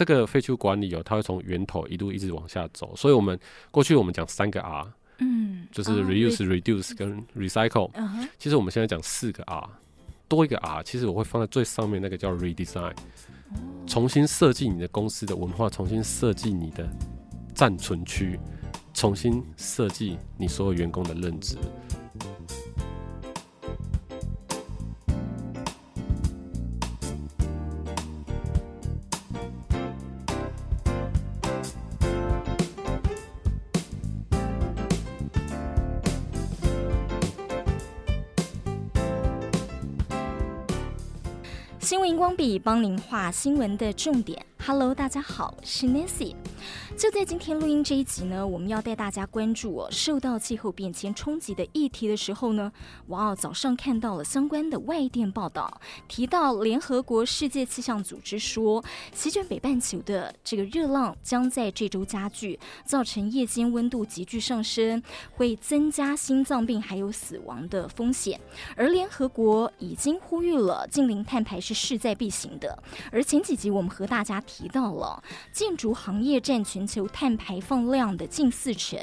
这个废弃物管理哦，它会从源头一路一直往下走。所以我们过去我们讲三个 R，嗯，就是 reuse、uh, reduce 跟 recycle。其实我们现在讲四个 R，多一个 R，其实我会放在最上面那个叫 redesign，重新设计你的公司的文化，重新设计你的暂存区，重新设计你所有员工的认知。笔帮您画新闻的重点。Hello，大家好，我是 Nancy。就在今天录音这一集呢，我们要带大家关注哦，受到气候变迁冲击的议题的时候呢，哇哦，早上看到了相关的外电报道，提到联合国世界气象组织说，席卷北半球的这个热浪将在这周加剧，造成夜间温度急剧上升，会增加心脏病还有死亡的风险。而联合国已经呼吁了，近零碳排是势在必行的。而前几集我们和大家提到了建筑行业占全全球碳排放量的近四成，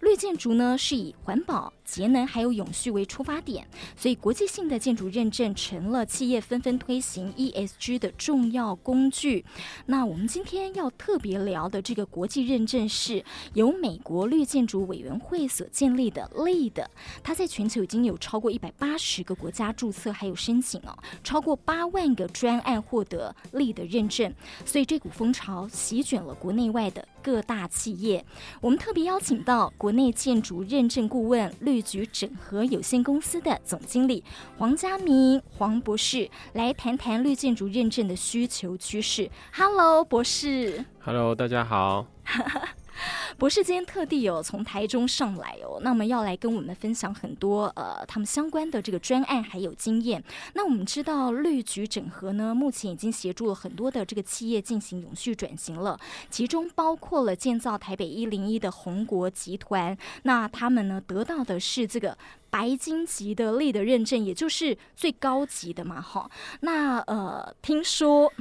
绿建筑呢是以环保、节能还有永续为出发点，所以国际性的建筑认证成了企业纷纷推行 ESG 的重要工具。那我们今天要特别聊的这个国际认证是由美国绿建筑委员会所建立的 LEED，它在全球已经有超过一百八十个国家注册还有申请哦，超过八万个专案获得 LEED 认证，所以这股风潮席卷了国内外的各大企业，我们特别邀请到国内建筑认证顾问绿橘整合有限公司的总经理黄家明黄博士来谈谈绿建筑认证的需求趋势。Hello，博士。Hello，大家好。博士今天特地有从台中上来哦，那么要来跟我们分享很多呃他们相关的这个专案还有经验。那我们知道绿局整合呢，目前已经协助了很多的这个企业进行永续转型了，其中包括了建造台北一零一的宏国集团，那他们呢得到的是这个。白金级的 LEED 认证，也就是最高级的嘛，哈。那呃，听说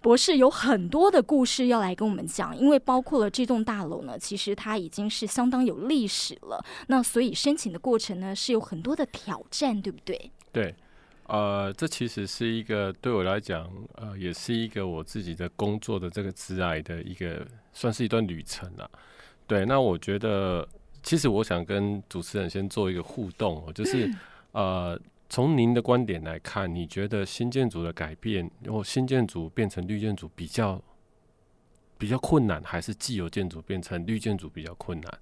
博士有很多的故事要来跟我们讲，因为包括了这栋大楼呢，其实它已经是相当有历史了。那所以申请的过程呢，是有很多的挑战，对不对？对，呃，这其实是一个对我来讲，呃，也是一个我自己的工作的这个职涯的一个，算是一段旅程啊。对，那我觉得。其实我想跟主持人先做一个互动哦，就是呃，从您的观点来看，你觉得新建筑的改变，然后新建筑变成绿建筑比较比较困难，还是既有建筑变成绿建筑比较困难？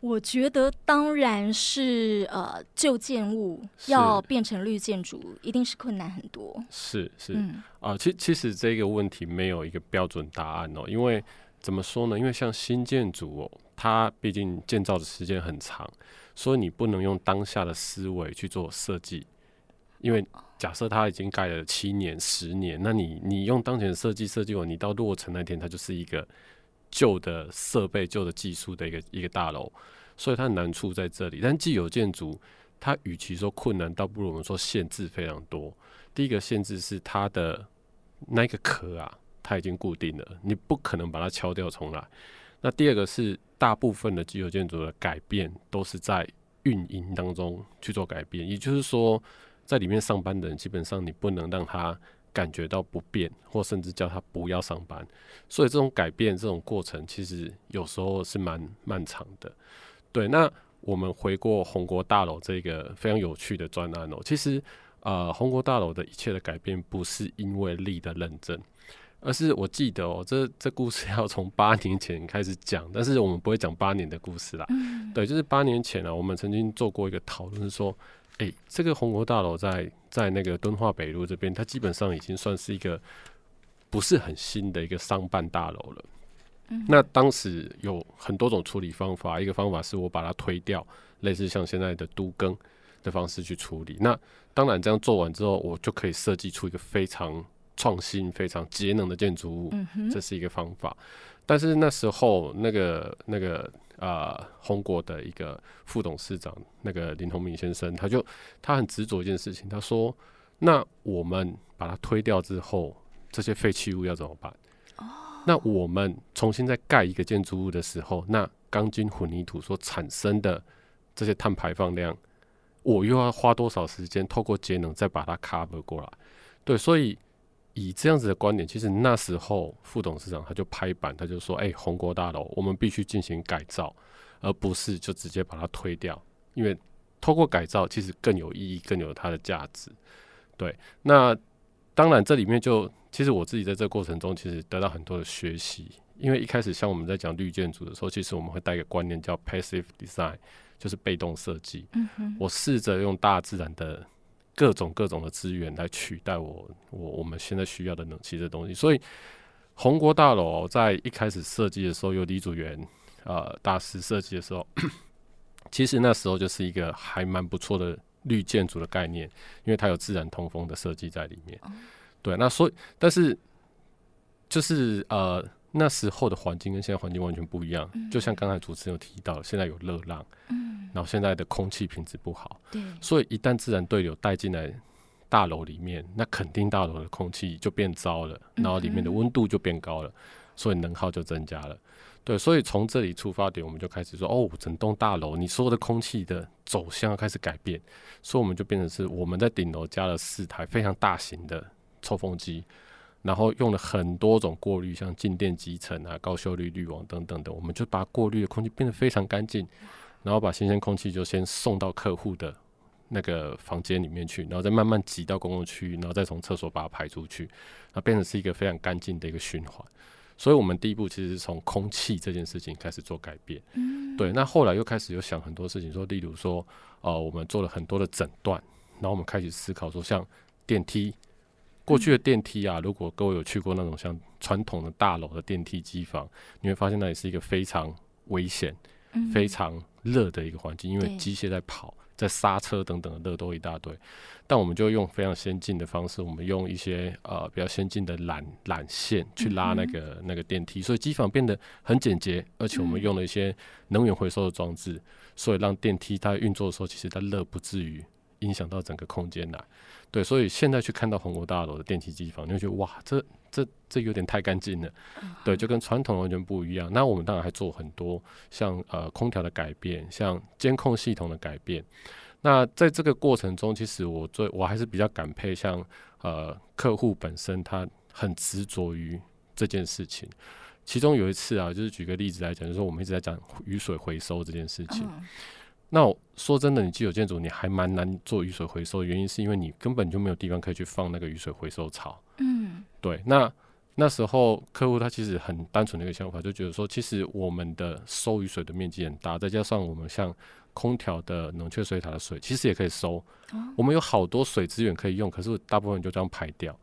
我觉得当然是呃，旧建物要变成绿建筑，一定是困难很多。是是啊，其、其实这个问题没有一个标准答案哦，因为怎么说呢？因为像新建筑哦。它毕竟建造的时间很长，所以你不能用当下的思维去做设计，因为假设它已经盖了七年、十年，那你你用当前的设计设计完，你到落成那天，它就是一个旧的设备、旧的技术的一个一个大楼，所以它难处在这里。但既有建筑，它与其说困难，倒不如我们说限制非常多。第一个限制是它的那个壳啊，它已经固定了，你不可能把它敲掉重来。那第二个是。大部分的既有建筑的改变都是在运营当中去做改变，也就是说，在里面上班的人基本上你不能让他感觉到不便，或甚至叫他不要上班。所以这种改变这种过程其实有时候是蛮漫长的。对，那我们回过宏国大楼这个非常有趣的专案哦，其实呃，宏国大楼的一切的改变不是因为力的认证。而是我记得哦，这这故事要从八年前开始讲，但是我们不会讲八年的故事啦。嗯、对，就是八年前啊，我们曾经做过一个讨论，说，哎、欸，这个红国大楼在在那个敦化北路这边，它基本上已经算是一个不是很新的一个商办大楼了。嗯、那当时有很多种处理方法，一个方法是我把它推掉，类似像现在的都更的方式去处理。那当然这样做完之后，我就可以设计出一个非常。创新非常节能的建筑物，这是一个方法。但是那时候，那个那个呃，红国的一个副董事长，那个林宏明先生，他就他很执着一件事情，他说：“那我们把它推掉之后，这些废弃物要怎么办？那我们重新再盖一个建筑物的时候，那钢筋混凝土所产生的这些碳排放量，我又要花多少时间透过节能再把它 cover 过来？对，所以以这样子的观点，其实那时候副董事长他就拍板，他就说：“哎、欸，宏国大楼我们必须进行改造，而不是就直接把它推掉，因为透过改造其实更有意义，更有它的价值。”对，那当然这里面就。其实我自己在这个过程中，其实得到很多的学习。因为一开始像我们在讲绿建筑的时候，其实我们会带一个观念叫 passive design，就是被动设计。我试着用大自然的各种各种的资源来取代我我我们现在需要的冷气这东西。所以红国大楼在一开始设计的时候，由李祖原呃大师设计的时候，其实那时候就是一个还蛮不错的绿建筑的概念，因为它有自然通风的设计在里面。对，那所以，但是就是呃，那时候的环境跟现在环境完全不一样。嗯、就像刚才主持人有提到，现在有热浪，嗯，然后现在的空气品质不好，对，所以一旦自然对流带进来大楼里面，那肯定大楼的空气就变糟了，然后里面的温度就变高了，所以能耗就增加了。对，所以从这里出发点，我们就开始说，哦，整栋大楼你所有的空气的走向要开始改变，所以我们就变成是我们在顶楼加了四台非常大型的。抽风机，然后用了很多种过滤，像静电集成啊、高效率滤网等等的，我们就把过滤的空气变得非常干净，然后把新鲜空气就先送到客户的那个房间里面去，然后再慢慢挤到公共区域，然后再从厕所把它排出去，那变成是一个非常干净的一个循环。所以，我们第一步其实是从空气这件事情开始做改变。嗯，对。那后来又开始有想很多事情，说例如说，呃，我们做了很多的诊断，然后我们开始思考说，像电梯。过去的电梯啊，如果各位有去过那种像传统的大楼的电梯机房，你会发现那里是一个非常危险、嗯、非常热的一个环境，因为机械在跑、在刹车等等的热都一大堆。但我们就用非常先进的方式，我们用一些呃比较先进的缆缆线去拉那个、嗯、那个电梯，所以机房变得很简洁，而且我们用了一些能源回收的装置，所以让电梯它运作的时候，其实它热不至于影响到整个空间来。对，所以现在去看到红国大楼的电梯机房，你会觉得哇，这这这有点太干净了。对，就跟传统完全不一样。那我们当然还做很多像呃空调的改变，像监控系统的改变。那在这个过程中，其实我最我还是比较感佩像呃客户本身，他很执着于这件事情。其中有一次啊，就是举个例子来讲，就是说我们一直在讲雨水回收这件事情。那我说真的，你既有建筑，你还蛮难做雨水回收原因是因为你根本就没有地方可以去放那个雨水回收槽。嗯，对。那那时候客户他其实很单纯的一个想法，就觉得说，其实我们的收雨水的面积很大，再加上我们像空调的冷却水塔的水，其实也可以收。我们有好多水资源可以用，可是大部分就这样排掉。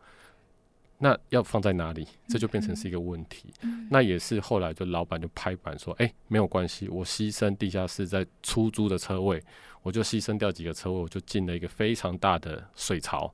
那要放在哪里？这就变成是一个问题。嗯、那也是后来就老板就拍板说：“哎、欸，没有关系，我牺牲地下室在出租的车位，我就牺牲掉几个车位，我就进了一个非常大的水槽。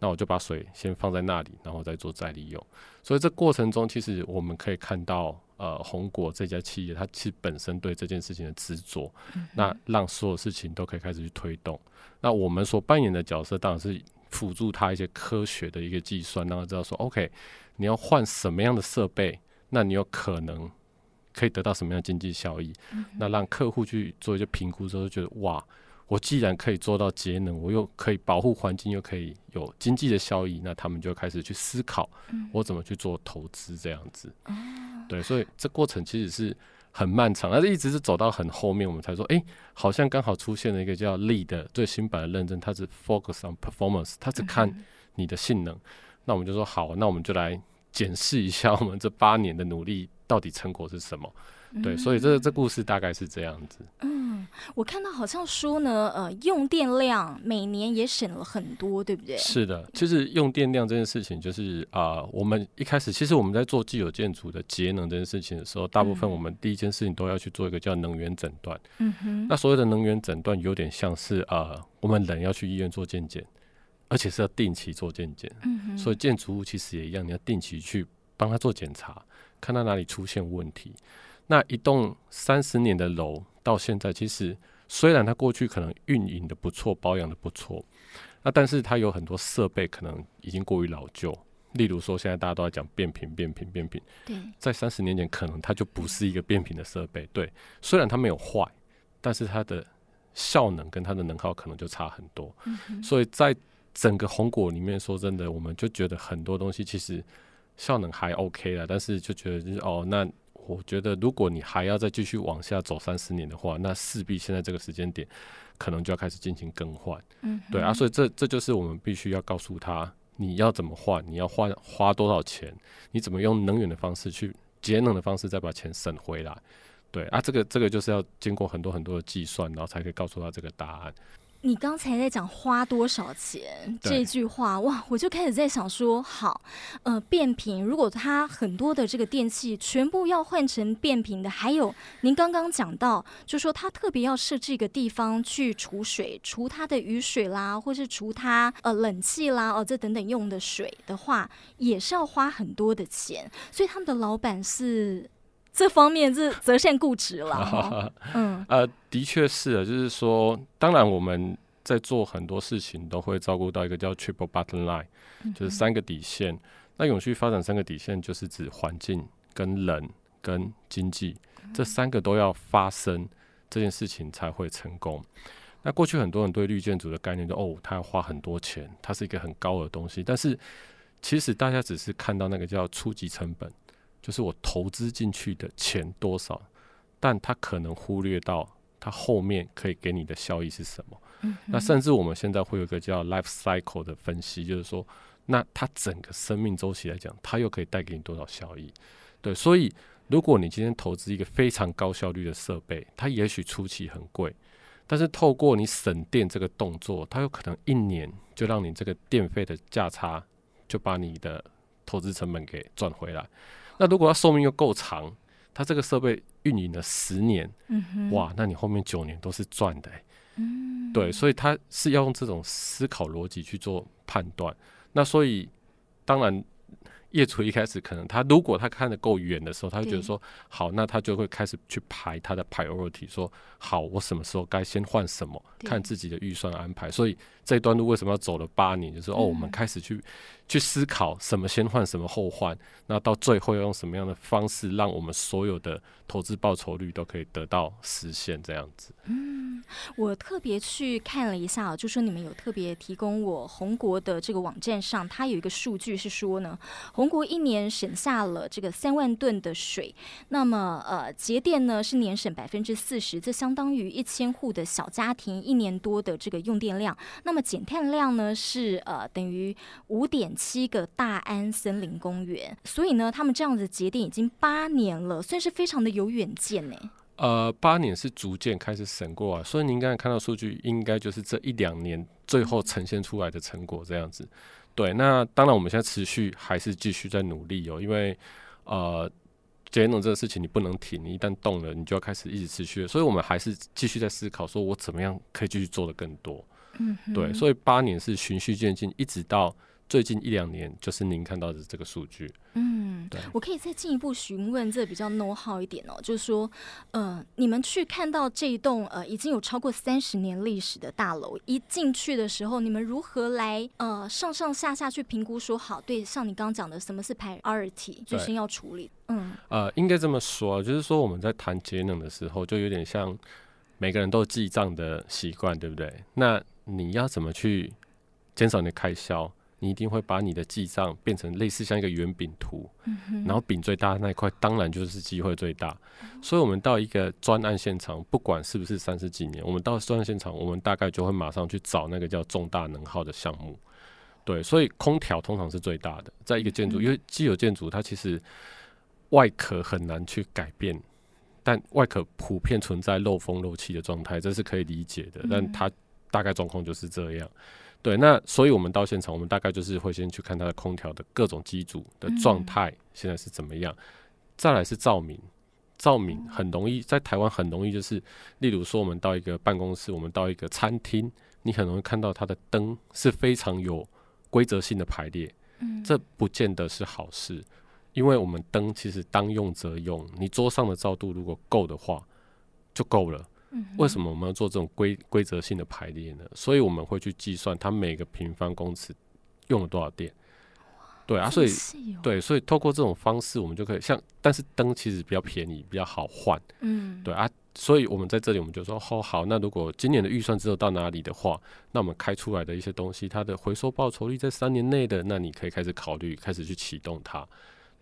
那我就把水先放在那里，然后再做再利用。所以这过程中，其实我们可以看到，呃，红果这家企业它其实本身对这件事情的执着，嗯、那让所有事情都可以开始去推动。那我们所扮演的角色当然是。”辅助他一些科学的一个计算，让他知道说，OK，你要换什么样的设备，那你有可能可以得到什么样的经济效益？嗯、那让客户去做一些评估之后，就觉得哇，我既然可以做到节能，我又可以保护环境，又可以有经济的效益，那他们就开始去思考，我怎么去做投资这样子。嗯、对，所以这过程其实是。很漫长，但是一直是走到很后面，我们才说，哎、欸，好像刚好出现了一个叫 Lead 的最新版的认证，它是 Focus on Performance，它只看你的性能。嗯、那我们就说好，那我们就来检视一下我们这八年的努力到底成果是什么。对，所以这这故事大概是这样子。嗯，我看到好像说呢，呃，用电量每年也省了很多，对不对？是的，其实用电量这件事情，就是啊、呃，我们一开始其实我们在做既有建筑的节能这件事情的时候，大部分我们第一件事情都要去做一个叫能源诊断。嗯哼。那所谓的能源诊断有点像是呃，我们人要去医院做健检，而且是要定期做健检。嗯哼。所以建筑物其实也一样，你要定期去帮他做检查，看他哪里出现问题。那一栋三十年的楼到现在，其实虽然它过去可能运营的不错，保养的不错，那但是它有很多设备可能已经过于老旧，例如说，现在大家都在讲变频、变频、变频。对，在三十年前，可能它就不是一个变频的设备。对，虽然它没有坏，但是它的效能跟它的能耗可能就差很多。嗯、所以在整个红果里面，说真的，我们就觉得很多东西其实效能还 OK 了，但是就觉得就是哦，那我觉得如果你还要再继续往下走三十年的话，那势必现在这个时间点，可能就要开始进行更换。嗯，对啊，所以这这就是我们必须要告诉他。你要怎么换？你要花花多少钱？你怎么用能源的方式去节能的方式再把钱省回来？对啊，这个这个就是要经过很多很多的计算，然后才可以告诉他这个答案。你刚才在讲花多少钱这句话，哇，我就开始在想说，好，呃，变频，如果它很多的这个电器全部要换成变频的，还有您刚刚讲到，就说它特别要设置一个地方去储水，除它的雨水啦，或是除它呃冷气啦，哦，这等等用的水的话，也是要花很多的钱，所以他们的老板是这方面是择善固执了，哦，嗯，呃。的确是啊，就是说，当然我们在做很多事情都会照顾到一个叫 triple bottom line，就是三个底线。那永续发展三个底线就是指环境、跟人、跟经济这三个都要发生，这件事情才会成功。那过去很多人对绿建筑的概念就哦，它要花很多钱，它是一个很高的东西。但是其实大家只是看到那个叫初级成本，就是我投资进去的钱多少，但他可能忽略到。他后面可以给你的效益是什么？嗯，那甚至我们现在会有一个叫 life cycle 的分析，就是说，那它整个生命周期来讲，它又可以带给你多少效益？对，所以如果你今天投资一个非常高效率的设备，它也许初期很贵，但是透过你省电这个动作，它有可能一年就让你这个电费的价差就把你的投资成本给赚回来。那如果它寿命又够长，它这个设备运营了十年，嗯，哇，那你后面九年都是赚的，欸，嗯，对，所以它是要用这种思考逻辑去做判断。那所以，当然。业主一开始可能他如果他看得够远的时候，他就觉得说好，那他就会开始去排他的 priority，说好，我什么时候该先换什么，看自己的预算安排。所以这一段路为什么要走了八年？就是哦，我们开始去去思考什么先换，什么后换，那到最后要用什么样的方式，让我们所有的投资报酬率都可以得到实现，这样子。嗯，我特别去看了一下，就说你们有特别提供我红国的这个网站上，它有一个数据是说呢，红国一年省下了这个三万吨的水，那么呃节电呢是年省百分之四十，这相当于一千户的小家庭一年多的这个用电量。那么减碳量呢是呃等于五点七个大安森林公园。所以呢，他们这样子节点已经八年了，算是非常的有远见呢。呃，八年是逐渐开始审过啊，所以您刚才看到数据，应该就是这一两年最后呈现出来的成果这样子。对，那当然我们现在持续还是继续在努力哦，因为呃节能这个事情你不能停，你一旦动了，你就要开始一直持续，所以我们还是继续在思考，说我怎么样可以继续做的更多。嗯，对，所以八年是循序渐进，一直到。最近一两年，就是您看到的这个数据。嗯，对，我可以再进一步询问，这比较 know how 一点哦，就是说，呃，你们去看到这一栋呃已经有超过三十年历史的大楼，一进去的时候，你们如何来呃上上下下去评估说好？对，像你刚刚讲的，什么是 priority，最先要处理？嗯，呃，应该这么说，就是说我们在谈节能的时候，就有点像每个人都记账的习惯，对不对？那你要怎么去减少你的开销？你一定会把你的记账变成类似像一个圆饼图，嗯，然后饼最大的那一块当然就是机会最大。嗯。所以，我们到一个专案现场，不管是不是三十几年，我们到专案现场，我们大概就会马上去找那个叫重大能耗的项目。对，所以空调通常是最大的，在一个建筑，嗯，因为既有建筑它其实外壳很难去改变，但外壳普遍存在漏风漏气的状态，这是可以理解的。但它大概状况就是这样。对，那所以我们到现场，我们大概就是会先去看它的空调的各种机组的状态现在是怎么样，嗯、再来是照明，照明很容易在台湾很容易就是，例如说我们到一个办公室，我们到一个餐厅，你很容易看到它的灯是非常有规则性的排列，嗯，这不见得是好事，因为我们灯其实当用则用，你桌上的照度如果够的话，就够了。为什么我们要做这种规规则性的排列呢？所以我们会去计算它每个平方公尺用了多少电。对啊，所以、哦、对，所以透过这种方式，我们就可以像，但是灯其实比较便宜，比较好换。嗯，对啊，所以我们在这里我们就说，哦好，那如果今年的预算只有到哪里的话，那我们开出来的一些东西，它的回收报酬率在三年内的，那你可以开始考虑，开始去启动它。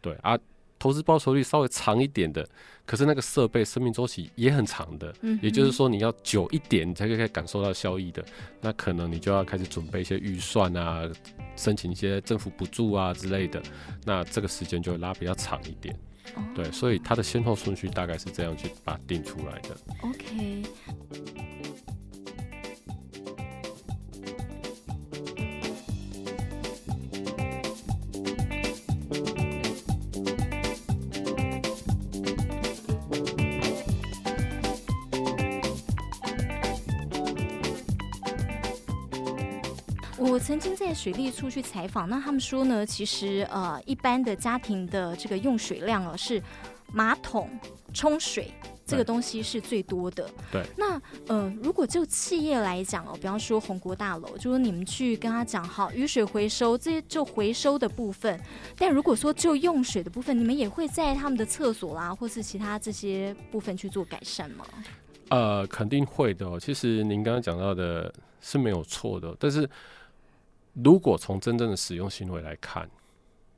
对啊。投资报酬率稍微长一点的，可是那个设备生命周期也很长的，嗯，也就是说你要久一点，你才可以感受到效益的，那可能你就要开始准备一些预算啊，申请一些政府补助啊之类的，那这个时间就会拉比较长一点，哦，对，所以它的先后顺序大概是这样去把它定出来的。OK。我曾经在水利处去采访，那他们说呢，其实呃，一般的家庭的这个用水量啊，是马桶冲水这个东西是最多的。对。那呃，如果就企业来讲哦，比方说红国大楼，就是你们去跟他讲好雨水回收这些就回收的部分，但如果说就用水的部分，你们也会在他们的厕所啦，或是其他这些部分去做改善吗？呃，肯定会的哦。其实您刚刚讲到的是没有错的，但是。如果从真正的使用行为来看，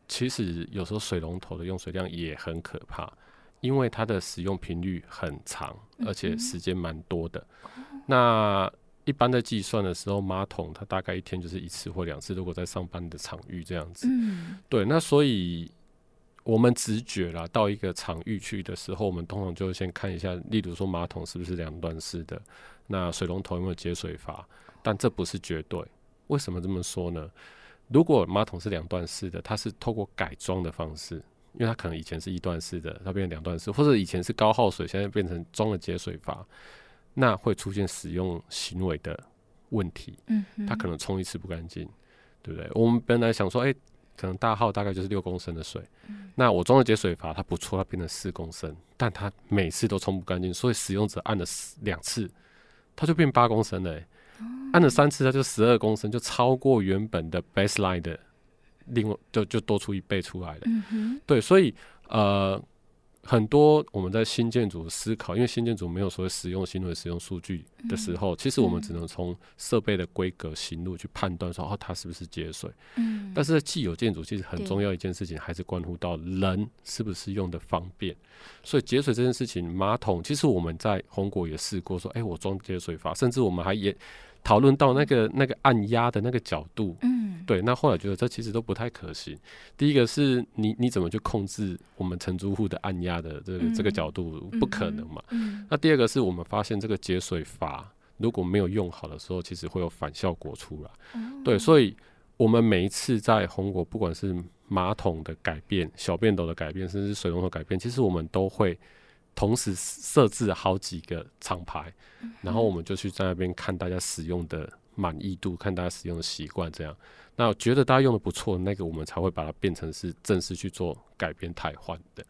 其实有时候水龙头的用水量也很可怕，因为它的使用频率很长，而且时间蛮多的。那一般在计算的时候，马桶它大概一天就是一次或两次。如果在上班的场域这样子，对，那所以我们直觉啦，到一个场域去的时候，我们通常就先看一下，例如说马桶是不是两段式的，那水龙头有没有节水阀，但这不是绝对。为什么这么说呢？如果马桶是两段式的，它是透过改装的方式，因为它可能以前是一段式的，它变成两段式，或者以前是高耗水，现在变成装了节水阀，那会出现使用行为的问题。嗯，它可能冲一次不干净，对不对？我们本来想说，哎，可能大号大概就是六公升的水，那我装了节水阀，它不错，它变成四公升，但它每次都冲不干净，所以使用者按了两次，它就变八公升了，欸。按了三次，它就十二公升，就超过原本的 baseline 的，另外就就多出一倍出来了。嗯、对，所以呃，很多我们在新建筑思考，因为新建筑没有所谓使用新的使用数据的时候，嗯、其实我们只能从设备的规格、行路去判断说，哦，它是不是节水。嗯。但是在既有建筑，其实很重要一件事情，还是关乎到人是不是用的方便。所以节水这件事情，马桶其实我们在红果也试过，说，哎、欸，我装节水阀，甚至我们还也。讨论到那个那个按压的那个角度，嗯，对，那后来觉得这其实都不太可行。第一个是你你怎么去控制我们承租户的按压的这个、嗯、这个角度，不可能嘛。嗯嗯、那第二个是我们发现这个节水阀如果没有用好的时候，其实会有反效果出来。嗯、对，所以我们每一次在红果，不管是马桶的改变、小便斗的改变，甚至水龙头改变，其实我们都会。同时设置好几个厂牌，然后我们就去在那边看大家使用的满意度，看大家使用的习惯，这样。那我觉得大家用的不错，那个我们才会把它变成是正式去做改变汰换的。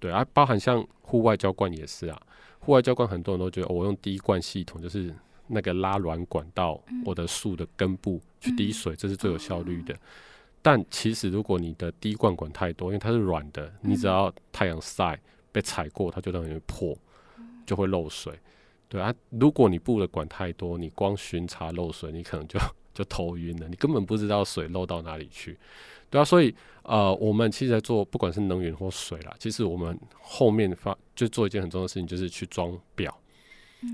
对啊，包含像户外浇灌也是啊，户外浇灌很多人都觉得、哦、我用滴灌系统，就是那个拉软管到我的树的根部去滴水，这是最有效率的。但其实如果你的滴灌管太多，因为它是软的，你只要太阳晒。被踩过，它就等于破，就会漏水。对啊，如果你布的管太多，你光巡查漏水，你可能就 就头晕了，你根本不知道水漏到哪里去。对啊，所以呃，我们其实在做不管是能源或水啦，其实我们后面发就做一件很重要的事情，就是去装表，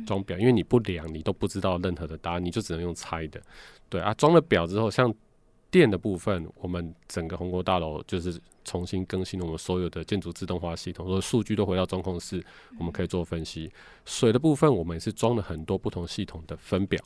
装表，因为你不量，你都不知道任何的答案，你就只能用猜的。对啊，装了表之后，像。电的部分，我们整个红国大楼就是重新更新了我们所有的建筑自动化系统，所有数据都回到中控室，我们可以做分析。水的部分，我们也是装了很多不同系统的分表。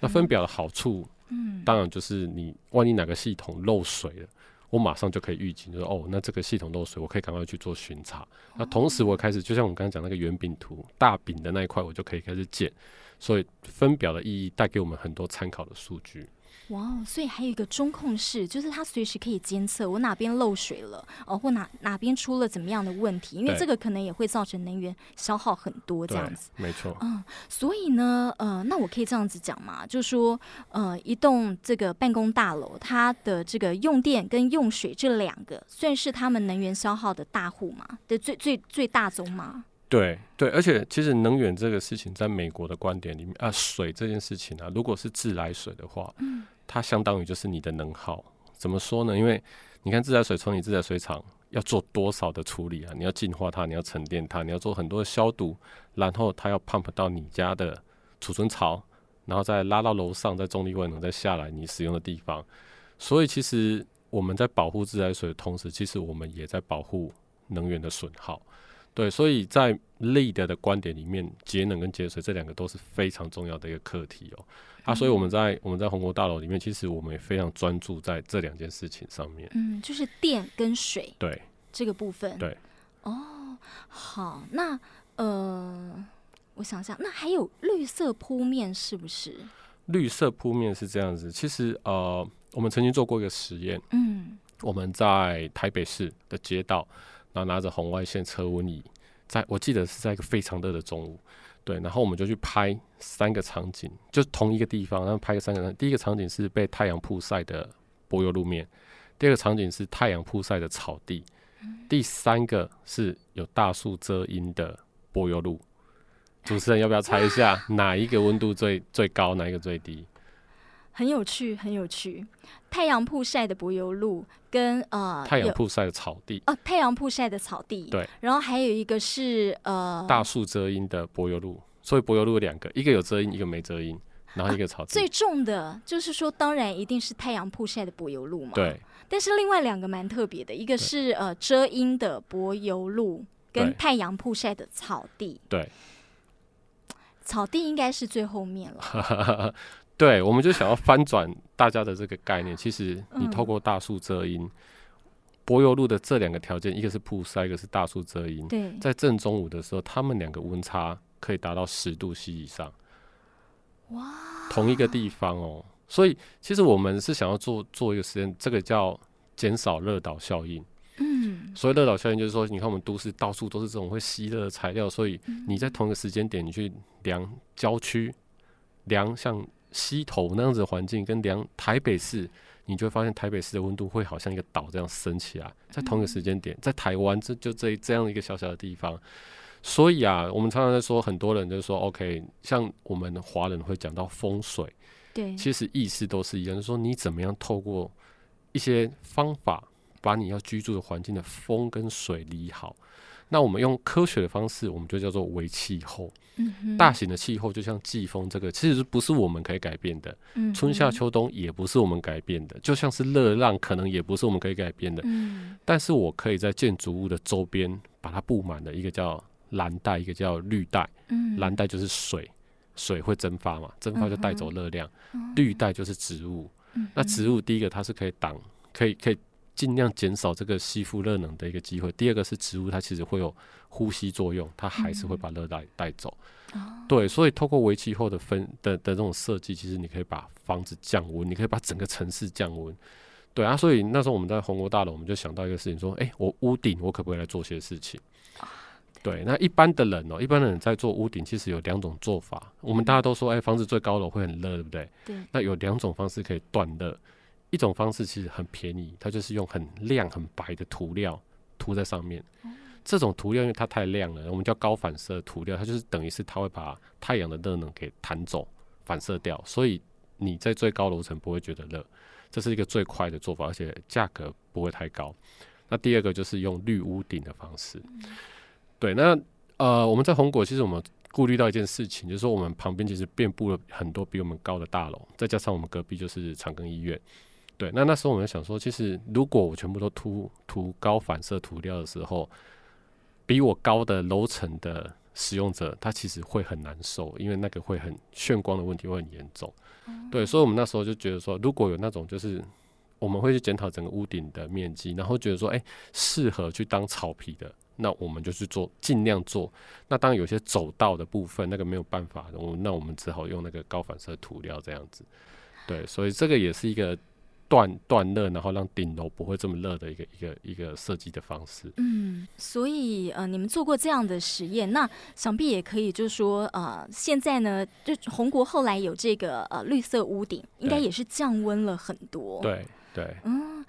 那分表的好处，嗯当然就是你万一哪个系统漏水了，我马上就可以预警，就是哦，那这个系统漏水，我可以赶快去做巡查。那同时，我开始就像我们刚才讲那个圆饼图，大饼的那一块，我就可以开始剪。所以分表的意义带给我们很多参考的数据。哇哦，所以还有一个中控室，就是它随时可以监测我哪边漏水了哦，或哪哪边出了怎么样的问题，因为这个可能也会造成能源消耗很多这样子。没错。嗯，所以呢，呃，那我可以这样子讲嘛，就是说，呃，一栋这个办公大楼，它的这个用电跟用水这两个，算是他们能源消耗的大户嘛的最最最大宗嘛。对对，而且其实能源这个事情，在美国的观点里面啊，水这件事情啊，如果是自来水的话，嗯。它相当于就是你的能耗，怎么说呢？因为你看自来水从你自来水厂要做多少的处理啊？你要净化它，你要沉淀它，你要做很多的消毒，然后它要 pump 到你家的储存槽，然后再拉到楼上，再重力万能再下来你使用的地方。所以其实我们在保护自来水的同时，其实我们也在保护能源的损耗。对，所以在 LEED 的观点里面，节能跟节水这两个都是非常重要的一个课题哦。啊，所以我们在我们在宏国大楼里面，其实我们也非常专注在这两件事情上面。嗯，就是电跟水。对。这个部分。对。哦，好，那呃，我想想，那还有绿色铺面是不是？绿色铺面是这样子，其实呃，我们曾经做过一个实验。嗯。我们在台北市的街道。然后拿着红外线测温仪，在我记得是在一个非常热的中午，对，然后我们就去拍三个场景，就同一个地方，然后拍个三个。第一个场景是被太阳曝晒的柏油路面，第二个场景是太阳曝晒的草地，第三个是有大树遮阴的柏油路。主持人要不要猜一下 哪一个温度最最高，哪一个最低？很有趣，很有趣。太阳曝晒的柏油路跟呃太阳曝晒的草地哦，太阳曝晒的草地对，然后还有一个是呃大树遮阴的柏油路，所以柏油路有两个，一个有遮阴，一个没遮阴，然后一个草地。啊、最重的就是说，当然一定是太阳曝晒的柏油路嘛。对。但是另外两个蛮特别的，一个是呃遮阴的柏油路跟太阳曝晒的草地。对。草地应该是最后面了。对，我们就想要翻转大家的这个概念。其实你透过大树遮阴，柏油路的这两个条件，一个是曝晒，一个是大树遮阴。对，在正中午的时候，他们两个温差可以达到十度 C 以上。哇！同一个地方哦，所以其实我们是想要做做一个实验，这个叫减少热岛效应。嗯，所以热岛效应就是说，你看我们都市到处都是这种会吸热的材料，所以你在同一个时间点，你去量郊区，量像。溪头那样子的环境跟量台北市，你就会发现台北市的温度会好像一个岛这样升起来，在同一个时间点，在台湾这就这这样一个小小的地方，所以啊，我们常常在说，很多人就说，OK，像我们华人会讲到风水，对，其实意思都是一样，就是说你怎么样透过一些方法，把你要居住的环境的风跟水理好。那我们用科学的方式，我们就叫做微气候。嗯、大型的气候就像季风，这个其实不是我们可以改变的。嗯、春夏秋冬也不是我们改变的，就像是热浪，可能也不是我们可以改变的。嗯、但是我可以在建筑物的周边把它布满了一个叫蓝带，一个叫绿带。嗯、蓝带就是水，水会蒸发嘛，蒸发就带走热量。嗯、绿带就是植物。嗯、那植物第一个它是可以挡，可以可以。尽量减少这个吸附热能的一个机会。第二个是植物，它其实会有呼吸作用，它还是会把热带带走。嗯、对，所以透过微气候的分的的这种设计，其实你可以把房子降温，你可以把整个城市降温。对啊，所以那时候我们在红国大楼，我们就想到一个事情，说：哎、欸，我屋顶我可不可以来做些事情？对，那一般的人哦、喔，一般的人在做屋顶，其实有两种做法。我们大家都说，哎、欸，房子最高楼会很热，对不对？对。那有两种方式可以断热。一种方式其实很便宜，它就是用很亮很白的涂料涂在上面。嗯、这种涂料因为它太亮了，我们叫高反射涂料，它就是等于是它会把太阳的热能给弹走、反射掉，所以你在最高楼层不会觉得热。这是一个最快的做法，而且价格不会太高。那第二个就是用绿屋顶的方式。嗯、对，那呃，我们在红果其实我们顾虑到一件事情，就是说我们旁边其实遍布了很多比我们高的大楼，再加上我们隔壁就是长庚医院。对，那那时候我们想说，其实如果我全部都涂涂高反射涂料的时候，比我高的楼层的使用者，他其实会很难受，因为那个会很眩光的问题会很严重。嗯、对，所以我们那时候就觉得说，如果有那种就是我们会去检讨整个屋顶的面积，然后觉得说，哎，适合去当草皮的，那我们就去做，尽量做。那当然有些走道的部分，那个没有办法的，我那我们只好用那个高反射涂料这样子。对，所以这个也是一个。断断热，然后让顶楼不会这么热的一个一个一个设计的方式。嗯，所以呃，你们做过这样的实验，那想必也可以，就是说呃，现在呢，就红国后来有这个呃绿色屋顶，应该也是降温了很多。对对，嗯。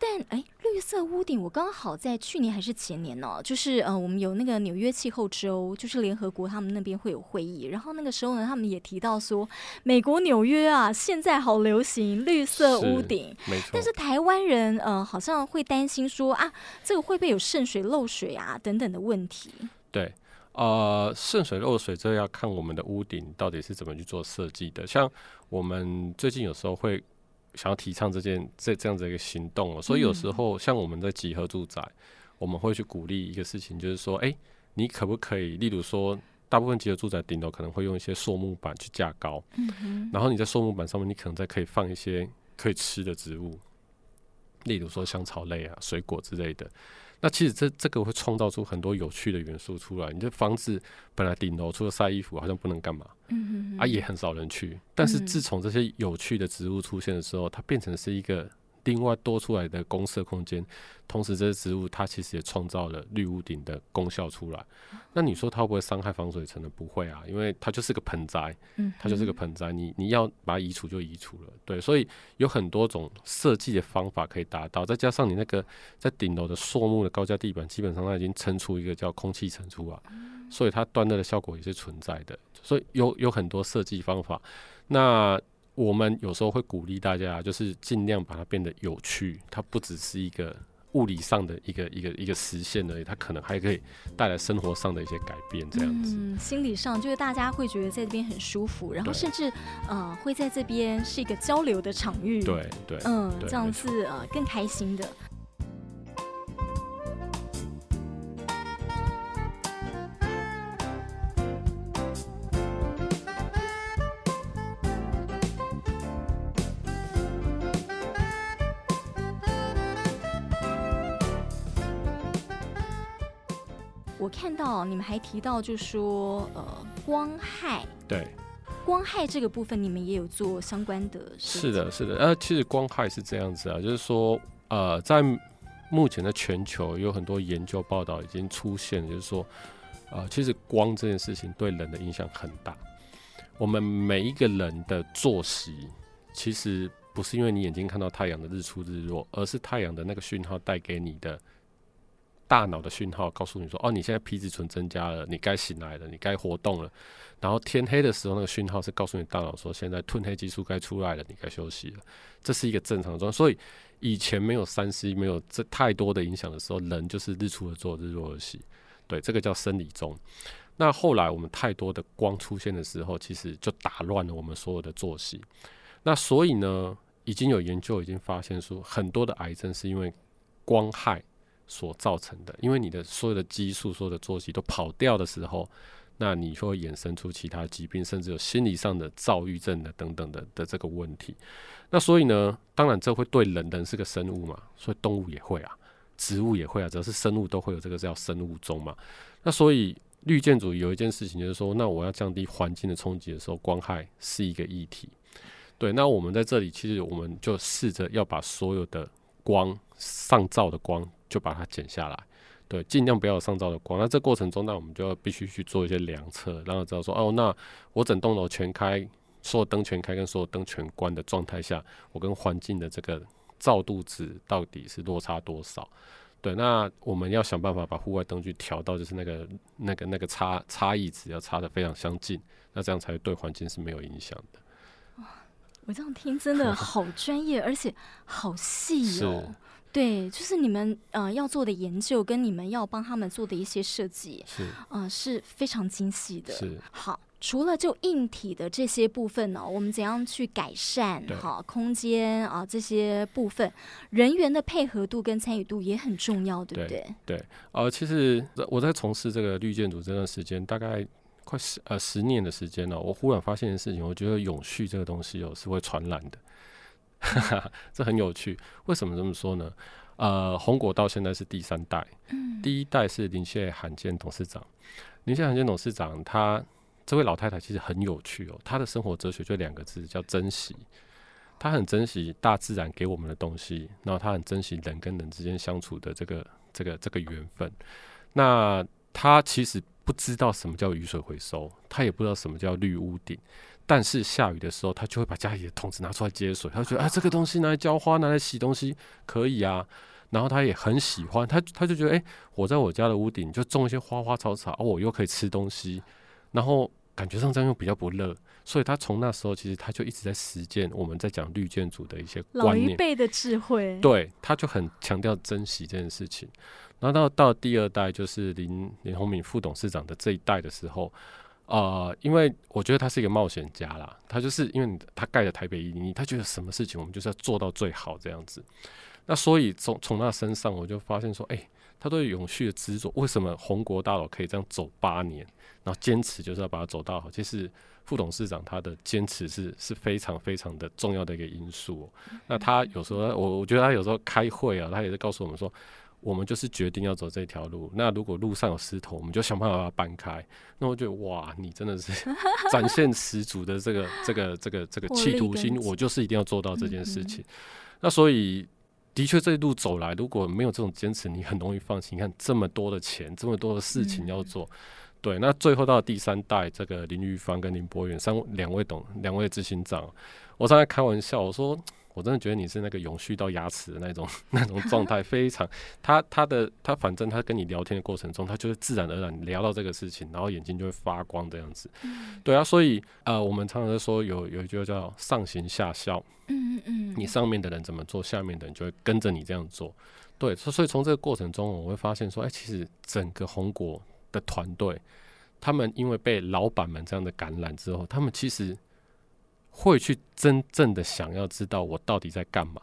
但哎，绿色屋顶，我刚好在去年还是前年呢，就是呃，我们有那个纽约气候周，就是联合国他们那边会有会议，然后那个时候呢，他们也提到说，美国纽约啊，现在好流行绿色屋顶，没错。但是台湾人呃，好像会担心说啊，这个会不会有渗水漏水啊等等的问题？对，呃，渗水漏水这要看我们的屋顶到底是怎么去做设计的。像我们最近有时候会。想要提倡这件这这样子一个行动哦，所以有时候像我们在集合住宅，我们会去鼓励一个事情，就是说，哎，你可不可以，例如说，大部分集合住宅顶楼可能会用一些塑木板去架高，然后你在塑木板上面，你可能再可以放一些可以吃的植物，例如说香草类啊、水果之类的。那其实这这个会创造出很多有趣的元素出来。你这房子本来顶楼除了晒衣服，好像不能干嘛，啊也很少人去。但是自从这些有趣的植物出现的时候，它变成是一个。另外多出来的公设空间，同时这些植物它其实也创造了绿屋顶的功效出来。那你说它会不会伤害防水层呢？不会啊，因为它就是个盆栽，它就是个盆栽，你你要把它移除就移除了。对，所以有很多种设计的方法可以达到。再加上你那个在顶楼的塑木的高架地板，基本上它已经撑出一个叫空气层出来，所以它断热的效果也是存在的。所以有有很多设计方法。那我们有时候会鼓励大家，就是尽量把它变得有趣。它不只是一个物理上的一个一个一个实现而已，它可能还可以带来生活上的一些改变。这样子，嗯，心理上就是大家会觉得在这边很舒服，然后甚至呃会在这边是一个交流的场域。对对，嗯，这样是呃更开心的。我看到你们还提到，就是说，呃，光害。对，光害这个部分，你们也有做相关的事。是的，是的。呃，其实光害是这样子啊，就是说，呃，在目前的全球有很多研究报道已经出现，就是说，呃，其实光这件事情对人的影响很大。我们每一个人的作息，其实不是因为你眼睛看到太阳的日出日落，而是太阳的那个讯号带给你的。大脑的讯号告诉你说：“哦，你现在皮质醇增加了，你该醒来了，你该活动了。”然后天黑的时候，那个讯号是告诉你大脑说：“现在褪黑激素该出来了，你该休息了。”这是一个正常的状。所以以前没有三 C，没有这太多的影响的时候，人就是日出而作，日落而息。对，这个叫生理钟。那后来我们太多的光出现的时候，其实就打乱了我们所有的作息。那所以呢，已经有研究已经发现说，很多的癌症是因为光害。所造成的，因为你的所有的激素、所有的作息都跑掉的时候，那你就会衍生出其他疾病，甚至有心理上的躁郁症的等等的的这个问题。那所以呢，当然这会对人，人是个生物嘛，所以动物也会啊，植物也会啊，只要是生物都会有这个叫生物钟嘛。那所以绿建筑有一件事情就是说，那我要降低环境的冲击的时候，光害是一个议题。对，那我们在这里其实我们就试着要把所有的光上照的光。就把它剪下来，对，尽量不要有上照的光。那这过程中，那我们就要必须去做一些量测，让他知道说，哦，那我整栋楼全开，所有灯全开跟所有灯全关的状态下，我跟环境的这个照度值到底是落差多少？对，那我们要想办法把户外灯具调到就是那个那个那个差差异值要差的非常相近，那这样才对环境是没有影响的。哇，我这样听真的好专业，而且好细哦。对，就是你们呃要做的研究跟你们要帮他们做的一些设计，是呃是非常精细的。是好，除了就硬体的这些部分呢，我们怎样去改善好空间啊这些部分，人员的配合度跟参与度也很重要，对不对？对，呃，其实我在从事这个绿建筑这段时间，大概快十呃十年的时间了，我忽然发现的事情，我觉得永续这个东西哦是会传染的。哈哈，这很有趣。为什么这么说呢？呃，红果到现在是第三代，嗯，第一代是林谢罕见董事长。林谢罕见董事长，他这位老太太其实很有趣哦。她的生活哲学就两个字，叫珍惜。她很珍惜大自然给我们的东西，然后她很珍惜人跟人之间相处的这个这个这个缘分。那她其实不知道什么叫雨水回收，她也不知道什么叫绿屋顶。但是下雨的时候，他就会把家里的桶子拿出来接水。他就觉得，啊，这个东西拿来浇花，拿来洗东西可以啊。然后他也很喜欢，他他就觉得，哎，我在我家的屋顶就种一些花花草草，哦，我又可以吃东西，然后感觉上这样又比较不热。所以他从那时候其实他就一直在实践我们在讲绿建筑的一些观念，老一辈的智慧。对，他就很强调珍惜这件事情。然后到到第二代，就是林林宏敏副董事长的这一代的时候。呃，因为我觉得他是一个冒险家啦，他就是因为他盖了台北一零一，他觉得什么事情我们就是要做到最好这样子。那所以从从他身上，我就发现说，哎、欸，他对永续的执着，为什么宏国大佬可以这样走八年，然后坚持就是要把它走到好？其实副董事长他的坚持是是非常非常的重要的一个因素。那他有时候，我我觉得他有时候开会啊，他也是告诉我们说。我们就是决定要走这条路。那如果路上有石头，我们就想办法把它搬开。那我觉得哇，你真的是 展现十足的这个、这个、这个、这个企图心。我就是一定要做到这件事情。那所以，的确这一路走来，如果没有这种坚持，你很容易放弃。你看这么多的钱，这么多的事情要做，对。那最后到第三代，这个林玉芳跟林博远三两位董两位执行长，我刚才开玩笑，我说。我真的觉得你是那个永续到牙齿的那种 那种状态，非常他他的他反正他跟你聊天的过程中，他就是自然而然聊到这个事情，然后眼睛就会发光这样子。对啊，所以呃，我们常常说有有一句叫上行下效，嗯嗯，你上面的人怎么做，下面的人就会跟着你这样做。对，所以从这个过程中，我会发现说，哎，其实整个红果的团队，他们因为被老板们这样的感染之后，他们其实。会去真正的想要知道我到底在干嘛？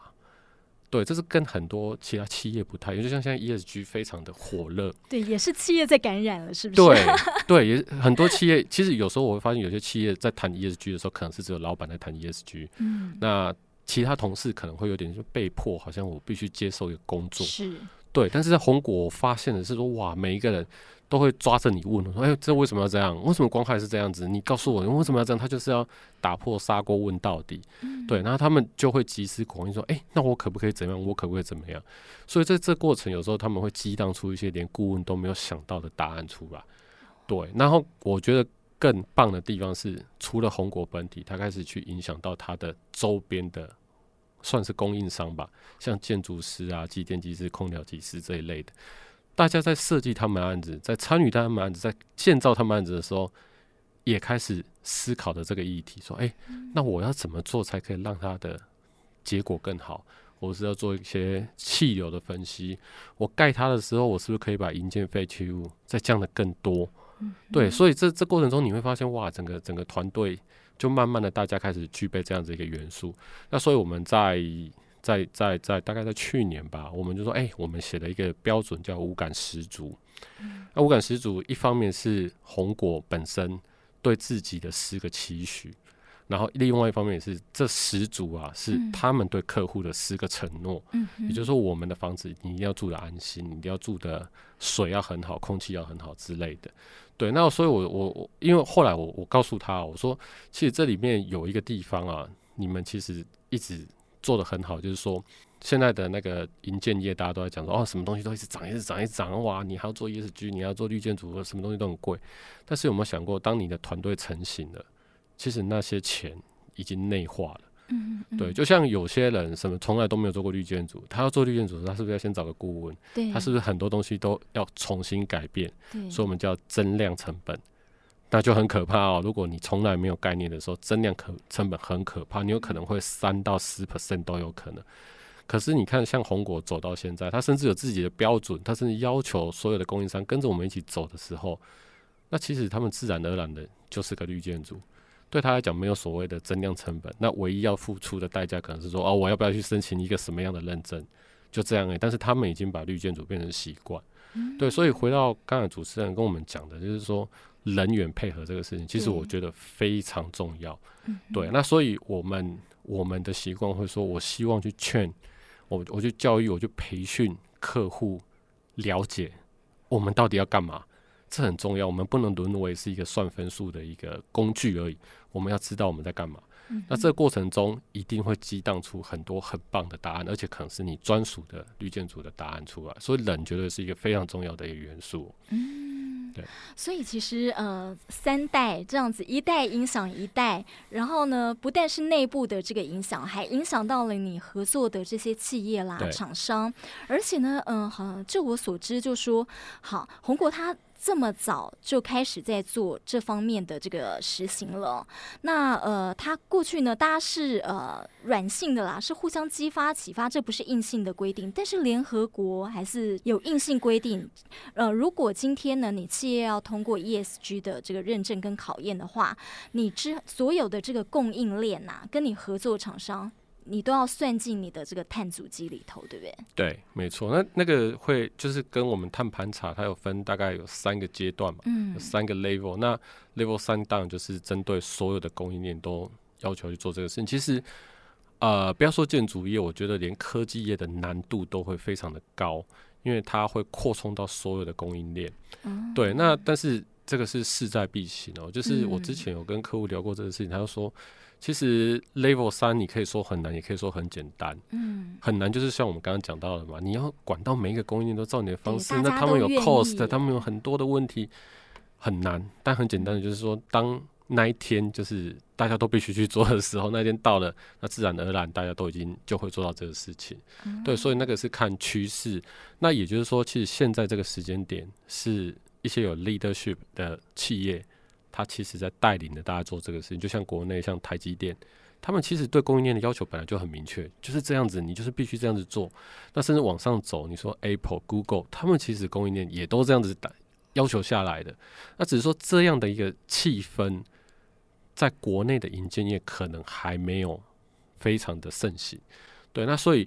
对，这是跟很多其他企业不太一样，就像现在 ESG 非常的火热，对，也是企业在感染了，是不是？对，对，也很多企业。其实有时候我会发现，有些企业在谈 ESG 的时候，可能是只有老板在谈 ESG，嗯，那其他同事可能会有点就被迫，好像我必须接受一个工作，是对。但是在红果，发现的是说，哇，每一个人。都会抓着你问，说：“哎，这为什么要这样？为什么光害是这样子？你告诉我，为什么要这样？”他就是要打破砂锅问到底，嗯、对。然后他们就会集思广益，说：“哎，那我可不可以怎么样？我可不可以怎么样？”所以在这过程，有时候他们会激荡出一些连顾问都没有想到的答案出来。对。然后我觉得更棒的地方是，除了红果本体，他开始去影响到他的周边的，算是供应商吧，像建筑师啊、机电技师、空调技师这一类的。大家在设计他们案子，在参与他们案子，在建造他们案子的时候，也开始思考的这个议题，说：“哎、欸，那我要怎么做才可以让它的结果更好？我是要做一些气流的分析。我盖它的时候，我是不是可以把营建废弃物再降得更多？对，所以这这过程中你会发现，哇，整个整个团队就慢慢的大家开始具备这样子一个元素。那所以我们在。在在在大概在去年吧，我们就说，哎、我们写了一个标准叫五感十足。那五感十足，一方面是红果本身对自己的诗个期许，然后另外一方面也是这十组啊，是他们对客户的十个承诺。嗯，也就是说，我们的房子你一定要住的安心，你一定要住的水要很好，空气要很好之类的。对，那所以我我我，因为后来我我告诉他，我说，其实这里面有一个地方啊，你们其实一直。做的很好，就是说，现在的那个银建业，大家都在讲说，哦，什么东西都一直涨，一直涨，一直涨，哇，你还要做 ESG，你要做绿建筑，什么东西都很贵。但是有没有想过，当你的团队成型了，其实那些钱已经内化了。嗯，嗯，对，就像有些人什么从来都没有做过绿建筑，他要做绿建筑，他是不是要先找个顾问？对，他是不是很多东西都要重新改变？对，所以我们叫增量成本。那就很可怕哦！如果你从来没有概念的时候，增量可成本很可怕，你有可能会三到十 percent 都有可能。可是你看，像红果走到现在，他甚至有自己的标准，他甚至要求所有的供应商跟着我们一起走的时候，那其实他们自然而然的就是个绿建筑。对他来讲，没有所谓的增量成本，那唯一要付出的代价可能是说，哦，我要不要去申请一个什么样的认证？就这样诶。但是他们已经把绿建筑变成习惯。对，所以回到刚才主持人跟我们讲的，就是说。人员配合这个事情，其实我觉得非常重要。对，那所以我们我们的习惯会说，我希望去劝我，我去教育，我去培训客户，了解我们到底要干嘛，这很重要。我们不能沦为是一个算分数的一个工具而已。我们要知道我们在干嘛。嗯、那这个过程中一定会激荡出很多很棒的答案，而且可能是你专属的绿建筑的答案出来。所以冷绝对是一个非常重要的一个元素。嗯，对。所以其实呃，三代这样子，一代影响一代，然后呢，不但是内部的这个影响，还影响到了你合作的这些企业啦、厂商。而且呢，嗯、呃，好像就我所知，就说好红国他。这么早就开始在做这方面的这个实行了，那呃，他过去呢，大家是呃软性的啦，是互相激发启发，这不是硬性的规定。但是联合国还是有硬性规定，呃，如果今天呢，你企业要通过 ESG 的这个认证跟考验的话，你之所有的这个供应链呐、跟你合作厂商。你都要算进你的这个碳足迹里头，对不对？对，没错。那那个会就是跟我们碳盘查，它有分大概有三个阶段嘛，嗯，有三个 level。那 level 三当然就是针对所有的供应链都要求去做这个事情。其实，呃，不要说建筑业，我觉得连科技业的难度都会非常的高，因为它会扩充到所有的供应链。嗯，对。那但是这个是势在必行哦。就是我之前有跟客户聊过这个事情，他就说。其实 Level 三你可以说很难，也可以说很简单。嗯，很难就是像我们刚刚讲到的嘛，你要管到每一个供应链都照你的方式，那他们有 cost，他们有很多的问题，很难。但很简单的就是说，当那一天就是大家都必须去做的时候，那一天到了，那自然而然大家都已经就会做到这个事情。嗯、对，所以那个是看趋势。那也就是说，其实现在这个时间点是一些有 leadership 的企业。他其实在带领着大家做这个事情，就像国内像台积电，他们其实对供应链的要求本来就很明确，就是这样子，你就是必须这样子做。那甚至往上走，你说 Apple、Google，他们其实供应链也都这样子打要求下来的。那只是说这样的一个气氛，在国内的银建业可能还没有非常的盛行。对，那所以。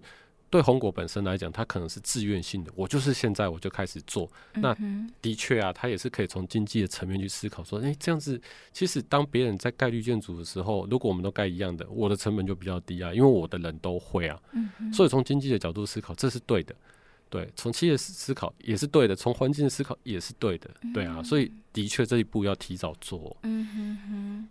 对红果本身来讲，它可能是自愿性的。我就是现在我就开始做。那的确啊，它也是可以从经济的层面去思考，说，诶，这样子，其实当别人在盖绿建筑的时候，如果我们都盖一样的，我的成本就比较低啊，因为我的人都会啊。所以从经济的角度思考，这是对的。对，从企业思考也是对的，从环境的思考也是对的。对啊，所以的确这一步要提早做。嗯哼哼。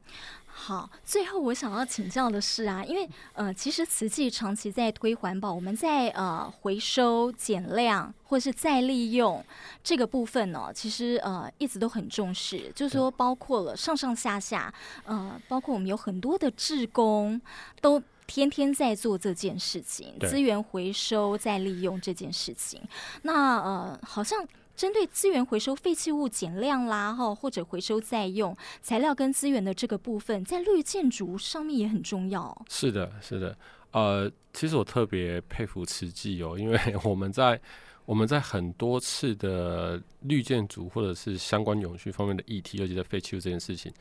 好，最后我想要请教的是啊，因为呃，其实瓷器长期在推环保，我们在呃回收、减量或是再利用这个部分呢，其实呃一直都很重视，就是说包括了上上下下，呃，包括我们有很多的志工都天天在做这件事情，资源回收再利用这件事情，那呃好像。针对资源回收、废弃物减量啦，哈，或者回收再用材料跟资源的这个部分，在绿建筑上面也很重要。是的，是的，呃，其实我特别佩服慈济哦，因为 我们在我们在很多次的绿建筑或者是相关永续方面的议题，尤其在废弃物这件事情，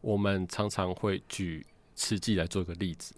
我们常常会举慈济来做一个例子。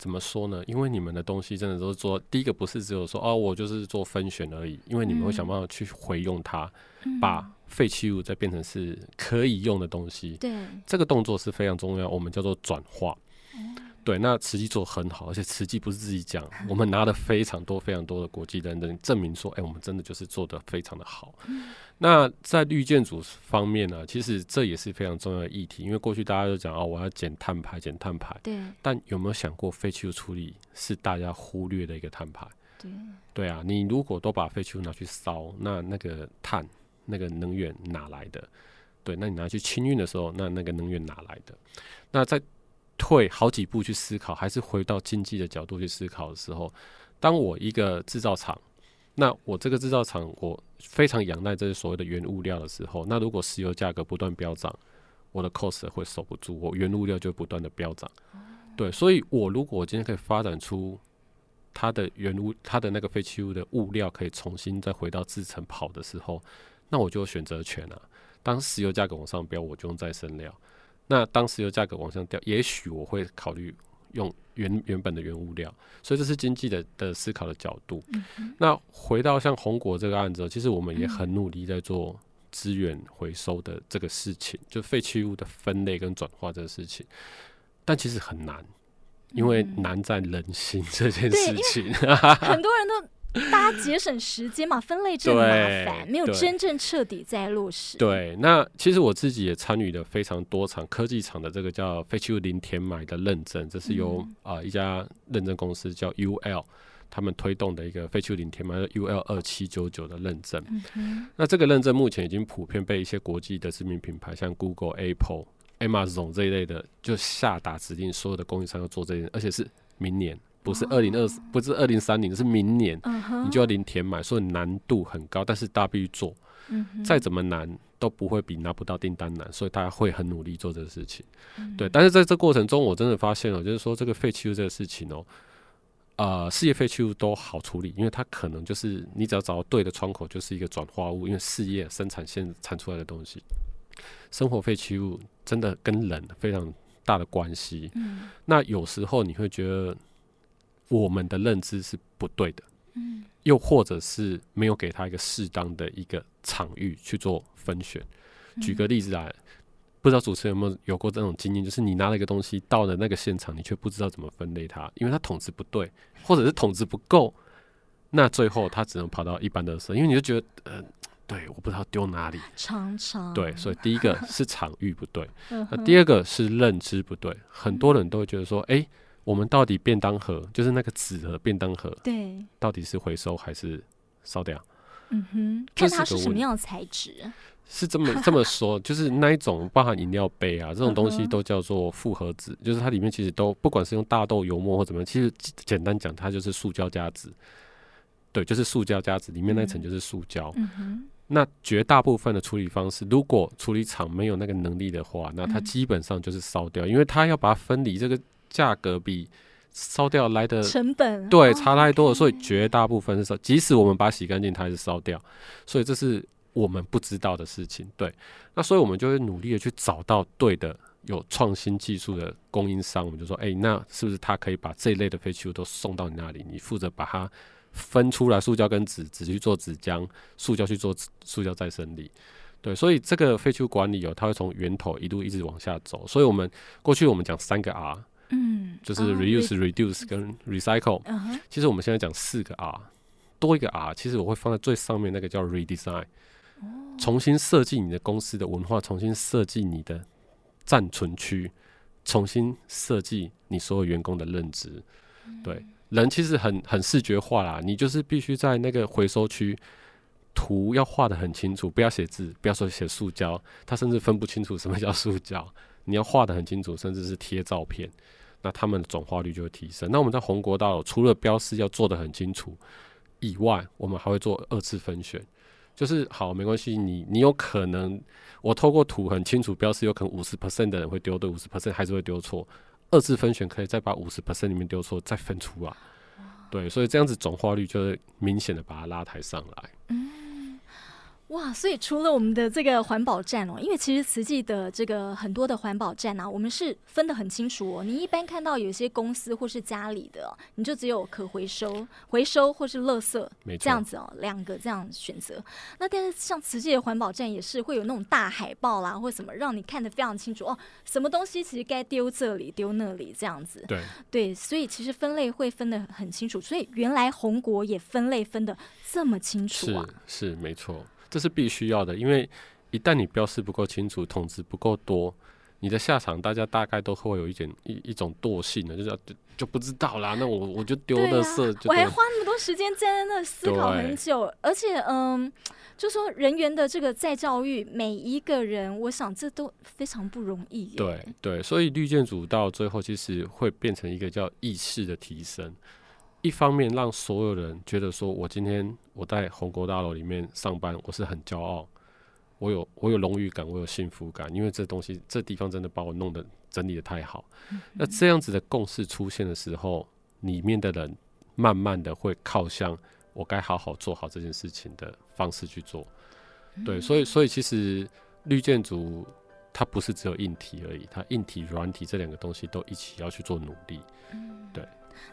怎么说呢？因为你们的东西真的都是做第一个，不是只有说哦，我就是做分选而已。因为你们会想办法去回用它，嗯、把废弃物再变成是可以用的东西。对，这个动作是非常重要，我们叫做转化。嗯对，那慈济做很好，而且慈济不是自己讲，我们拿了非常多、非常多的国际认证，证明说，哎、欸，我们真的就是做的非常的好。嗯、那在绿建筑方面呢，其实这也是非常重要的议题，因为过去大家都讲哦，我要减碳排、减碳排。对。但有没有想过，废弃物处理是大家忽略的一个碳排？对。对啊，你如果都把废弃物拿去烧，那那个碳、那个能源哪来的？对，那你拿去清运的时候，那那个能源哪来的？那在退好几步去思考，还是回到经济的角度去思考的时候，当我一个制造厂，那我这个制造厂我非常仰赖这些所谓的原物料的时候，那如果石油价格不断飙涨，我的 cost 会守不住，我原物料就不断的飙涨。对，所以我如果今天可以发展出它的原物，它的那个废弃物的物料可以重新再回到制成跑的时候，那我就有选择权了。当石油价格往上飙，我就用再生料。那当石油价格往上掉，也许我会考虑用原原本的原物料，所以这是经济的的思考的角度。嗯、那回到像红果这个案子，其实我们也很努力在做资源回收的这个事情，嗯、就废弃物的分类跟转化这个事情，但其实很难，因为难在人心这件事情。很多人都。大家节省时间嘛，分类这么麻烦，没有真正彻底在落实。对，那其实我自己也参与了非常多场科技厂的这个叫废弃物零填埋的认证，这是由啊、嗯呃、一家认证公司叫 UL 他们推动的一个废弃物零填埋 UL 二七九九的认证。嗯、那这个认证目前已经普遍被一些国际的知名品牌，像 Google、Apple、Amazon 这一类的，就下达指令，所有的供应商要做这件，而且是明年。不是二零二四，不是二零三零，是明年，uh-huh. 你就要零填满，所以难度很高，但是大家必须做，uh-huh. 再怎么难都不会比拿不到订单难，所以大家会很努力做这个事情。Uh-huh. 对，但是在这过程中，我真的发现了，就是说这个废弃物这个事情哦，呃，事业废弃物都好处理，因为它可能就是你只要找到对的窗口，就是一个转化物，因为事业生产线产出来的东西，生活废弃物真的跟人非常大的关系。Uh-huh. 那有时候你会觉得。我们的认知是不对的，嗯，又或者是没有给他一个适当的一个场域去做分选。举个例子啊，不知道主持人有没有有过这种经验，就是你拿了一个东西到了那个现场，你却不知道怎么分类它，因为它桶子不对，或者是桶子不够，那最后它只能跑到一般的时候，因为你就觉得，呃，对，我不知道丢哪里，常常对，所以第一个是场域不对，那第二个是认知不对，很多人都会觉得说，哎。我们到底便当盒就是那个纸盒便当盒，对，到底是回收还是烧掉？嗯哼，看它是什么样的材质。是这么这么说，就是那一种包含饮料杯啊这种东西都叫做复合纸，就是它里面其实都不管是用大豆油墨或怎么样，其实简单讲它就是塑胶加纸。对，就是塑胶加纸，里面那层就是塑胶。嗯哼。那绝大部分的处理方式，如果处理厂没有那个能力的话，那它基本上就是烧掉，因为它要把它分离这个。价格比烧掉来的成本对差太多了，所以绝大部分是烧。即使我们把它洗干净，它还是烧掉。所以这是我们不知道的事情。对，那所以我们就会努力的去找到对的有创新技术的供应商。我们就说，哎，那是不是他可以把这一类的废弃物都送到你那里？你负责把它分出来，塑胶跟纸，纸去做纸浆，塑胶去做塑胶再生理。对，所以这个废弃物管理哦，它会从源头一路一直往下走。所以我们过去我们讲三个 R。嗯，就是 reuse、uh, re reduce 跟 recycle。Uh-huh. 其实我们现在讲四个 R，多一个 R，其实我会放在最上面那个叫 redesign，重新设计你的公司的文化，重新设计你的暂存区，重新设计你所有员工的认知。对，人其实很很视觉化啦，你就是必须在那个回收区图要画的很清楚，不要写字，不要说写塑胶，他甚至分不清楚什么叫塑胶，你要画的很清楚，甚至是贴照片。那他们的转化率就会提升。那我们在红国大楼除了标示要做得很清楚以外，我们还会做二次分选，就是好没关系，你你有可能我透过图很清楚标示，有可能五十 percent 的人会丢对，五十 percent 还是会丢错。二次分选可以再把五十 percent 里面丢错再分出来，对，所以这样子转化率就会明显的把它拉抬上来。嗯哇，所以除了我们的这个环保站哦，因为其实慈济的这个很多的环保站啊，我们是分得很清楚哦。你一般看到有些公司或是家里的，你就只有可回收、回收或是垃圾这样子哦，两个这样选择。那但是像慈济的环保站也是会有那种大海报啦，或什么让你看得非常清楚哦，什么东西其实该丢这里丢那里这样子。对对，所以其实分类会分得很清楚。所以原来红国也分类分得这么清楚啊，是是没错。这是必须要的，因为一旦你标示不够清楚，桶子不够多，你的下场大家大概都会有一点一一种惰性的，就是就就不知道啦。那我我就丢垃圾，啊、我还花那么多时间在那思考很久，而且嗯，就说人员的这个再教育，每一个人，我想这都非常不容易。对对，所以绿建组到最后其实会变成一个叫意识的提升。一方面让所有人觉得说，我今天我在红国大楼里面上班，我是很骄傲，我有我有荣誉感，我有幸福感，因为这东西这地方真的把我弄得整理的太好。嗯。那这样子的共识出现的时候，里面的人慢慢的会靠向我该好好做好这件事情的方式去做。对，所以所以其实绿建筑它不是只有硬体而已，它硬体软体这两个东西都一起要去做努力。对。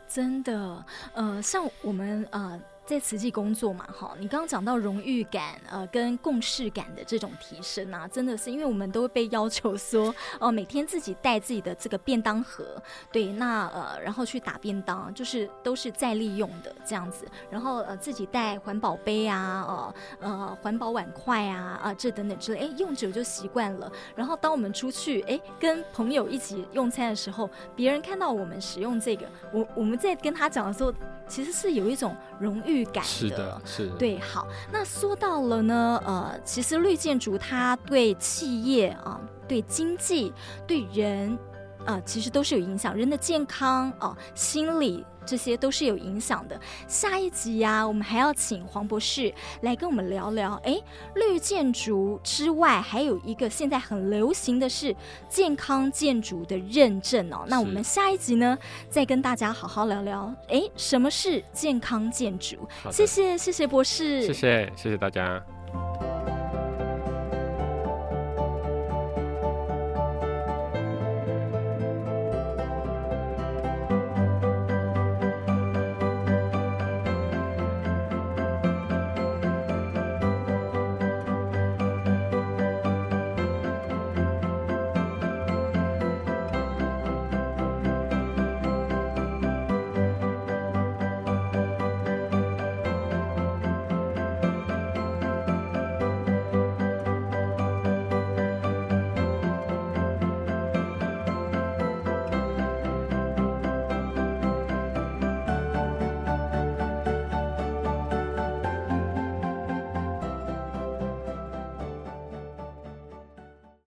真的，呃，像我们呃在慈济工作嘛，哈，你刚刚讲到荣誉感，呃，跟共事感的这种提升啊，真的是因为我们都会被要求说，哦、呃，每天自己带自己的这个便当盒，对，那呃，然后去打便当，就是都是再利用的这样子，然后呃，自己带环保杯啊，呃呃，环保碗筷啊，啊、这等等之类，哎，用久就习惯了。然后当我们出去，哎，跟朋友一起用餐的时候，别人看到我们使用这个，我我们在跟他讲的时候，其实是有一种荣誉感的，是的，是的，对。好，那说到了呢，呃，其实绿建筑它对企业啊、呃，对经济，对人，啊、呃，其实都是有影响，人的健康啊、呃，心理。这些都是有影响的。下一集呀、啊，我们还要请黄博士来跟我们聊聊。哎，绿建筑之外，还有一个现在很流行的是健康建筑的认证哦。那我们下一集呢，再跟大家好好聊聊。哎，什么是健康建筑？谢谢，谢谢博士，谢谢，谢谢大家。